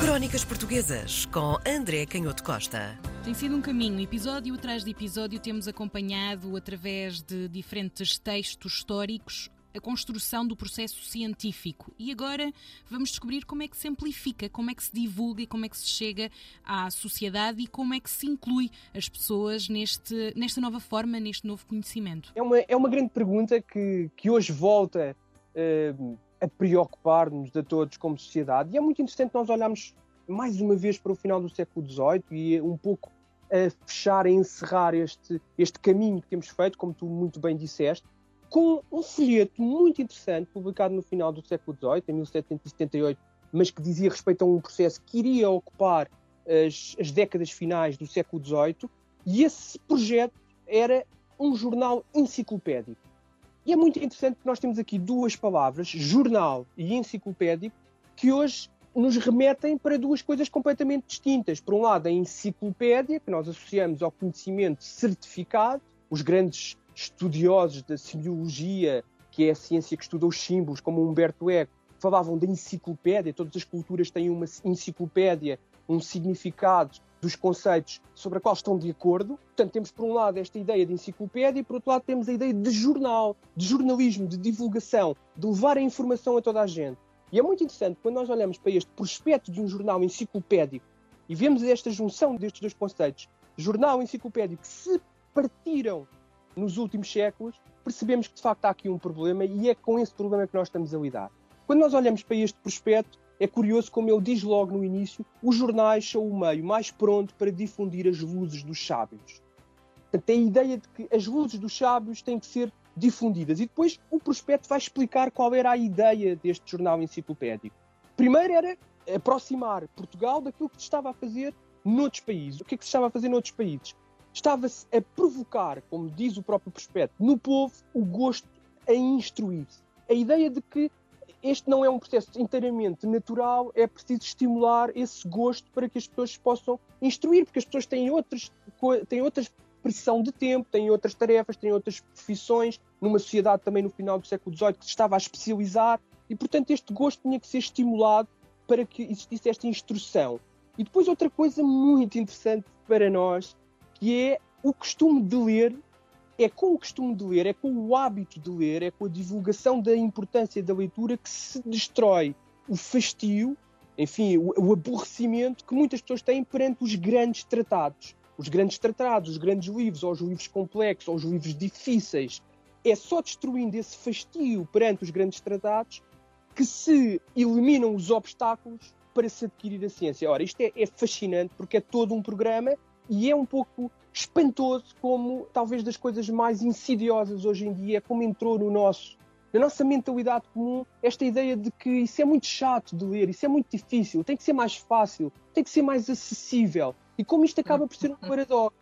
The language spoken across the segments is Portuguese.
Crónicas Portuguesas com André Canhoto Costa. Tem sido um caminho, episódio atrás de episódio, temos acompanhado através de diferentes textos históricos a construção do processo científico. E agora vamos descobrir como é que se amplifica, como é que se divulga e como é que se chega à sociedade e como é que se inclui as pessoas neste, nesta nova forma, neste novo conhecimento. É uma, é uma grande pergunta que, que hoje volta. Uh a preocupar-nos a todos como sociedade. E é muito interessante nós olharmos mais uma vez para o final do século XVIII e um pouco a fechar, a encerrar este, este caminho que temos feito, como tu muito bem disseste, com um folheto muito interessante publicado no final do século XVIII, em 1778, mas que dizia respeito a um processo que iria ocupar as, as décadas finais do século XVIII, e esse projeto era um jornal enciclopédico. E é muito interessante que nós temos aqui duas palavras, jornal e enciclopédico, que hoje nos remetem para duas coisas completamente distintas. Por um lado, a enciclopédia, que nós associamos ao conhecimento certificado, os grandes estudiosos da semiologia, que é a ciência que estuda os símbolos, como Humberto Eco, falavam da enciclopédia, todas as culturas têm uma enciclopédia, um significado dos conceitos sobre a qual estão de acordo. Portanto, temos por um lado esta ideia de enciclopédia e por outro lado temos a ideia de jornal, de jornalismo, de divulgação, de levar a informação a toda a gente. E é muito interessante quando nós olhamos para este prospecto de um jornal enciclopédico e vemos esta junção destes dois conceitos, jornal e enciclopédico, que se partiram nos últimos séculos, percebemos que de facto há aqui um problema e é com esse problema que nós estamos a lidar. Quando nós olhamos para este prospecto, é curioso como ele diz logo no início: os jornais são o meio mais pronto para difundir as luzes dos sábios. Portanto, a ideia de que as luzes dos sábios têm que ser difundidas. E depois o prospecto vai explicar qual era a ideia deste jornal enciclopédico. Primeiro era aproximar Portugal daquilo que se estava a fazer noutros países. O que é que se estava a fazer noutros países? Estava-se a provocar, como diz o próprio prospecto, no povo o gosto a instruir-se. A ideia de que este não é um processo inteiramente natural, é preciso estimular esse gosto para que as pessoas possam instruir, porque as pessoas têm outras, têm outras pressão de tempo, têm outras tarefas, têm outras profissões, numa sociedade também no final do século XVIII que se estava a especializar, e portanto este gosto tinha que ser estimulado para que existisse esta instrução. E depois outra coisa muito interessante para nós, que é o costume de ler é com o costume de ler, é com o hábito de ler, é com a divulgação da importância da leitura que se destrói o fastio, enfim, o, o aborrecimento que muitas pessoas têm perante os grandes tratados. Os grandes tratados, os grandes livros, ou os livros complexos, ou os livros difíceis. É só destruindo esse fastio perante os grandes tratados que se eliminam os obstáculos para se adquirir a ciência. Ora, isto é, é fascinante porque é todo um programa e é um pouco espantoso como talvez das coisas mais insidiosas hoje em dia, como entrou no nosso, na nossa mentalidade comum, esta ideia de que isso é muito chato de ler, isso é muito difícil, tem que ser mais fácil, tem que ser mais acessível. E como isto acaba por ser um paradoxo.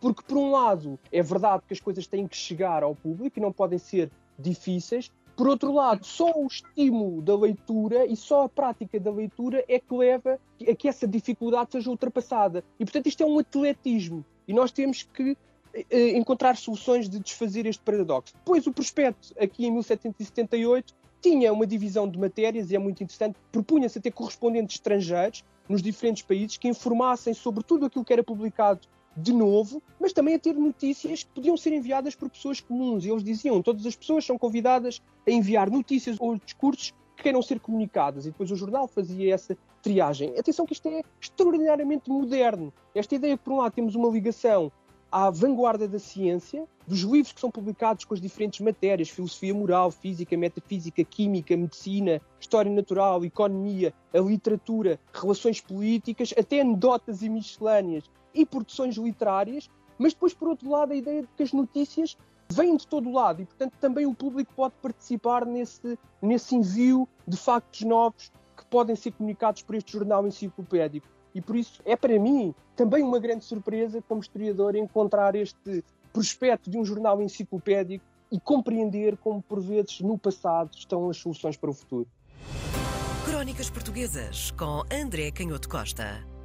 Porque, por um lado, é verdade que as coisas têm que chegar ao público e não podem ser difíceis, por outro lado, só o estímulo da leitura e só a prática da leitura é que leva a que essa dificuldade seja ultrapassada. E, portanto, isto é um atletismo. E nós temos que eh, encontrar soluções de desfazer este paradoxo. Depois, o prospecto, aqui em 1778, tinha uma divisão de matérias, e é muito interessante, propunha-se ter correspondentes estrangeiros nos diferentes países que informassem sobre tudo aquilo que era publicado de novo, mas também a ter notícias que podiam ser enviadas por pessoas comuns. E eles diziam: todas as pessoas são convidadas a enviar notícias ou discursos que queiram ser comunicadas. E depois o jornal fazia essa triagem. Atenção que isto é extraordinariamente moderno. Esta ideia que, por um lado, temos uma ligação à vanguarda da ciência, dos livros que são publicados com as diferentes matérias, filosofia moral, física, metafísica, química, medicina, história natural, economia, a literatura, relações políticas, até anedotas e miscelâneas e produções literárias, mas depois, por outro lado, a ideia de que as notícias vêm de todo lado e, portanto, também o público pode participar nesse, nesse envio de factos novos podem ser comunicados por este jornal enciclopédico. E por isso é para mim também uma grande surpresa, como historiador, encontrar este prospecto de um jornal enciclopédico e compreender como, por vezes, no passado estão as soluções para o futuro. Crónicas Portuguesas com André Canhoto Costa.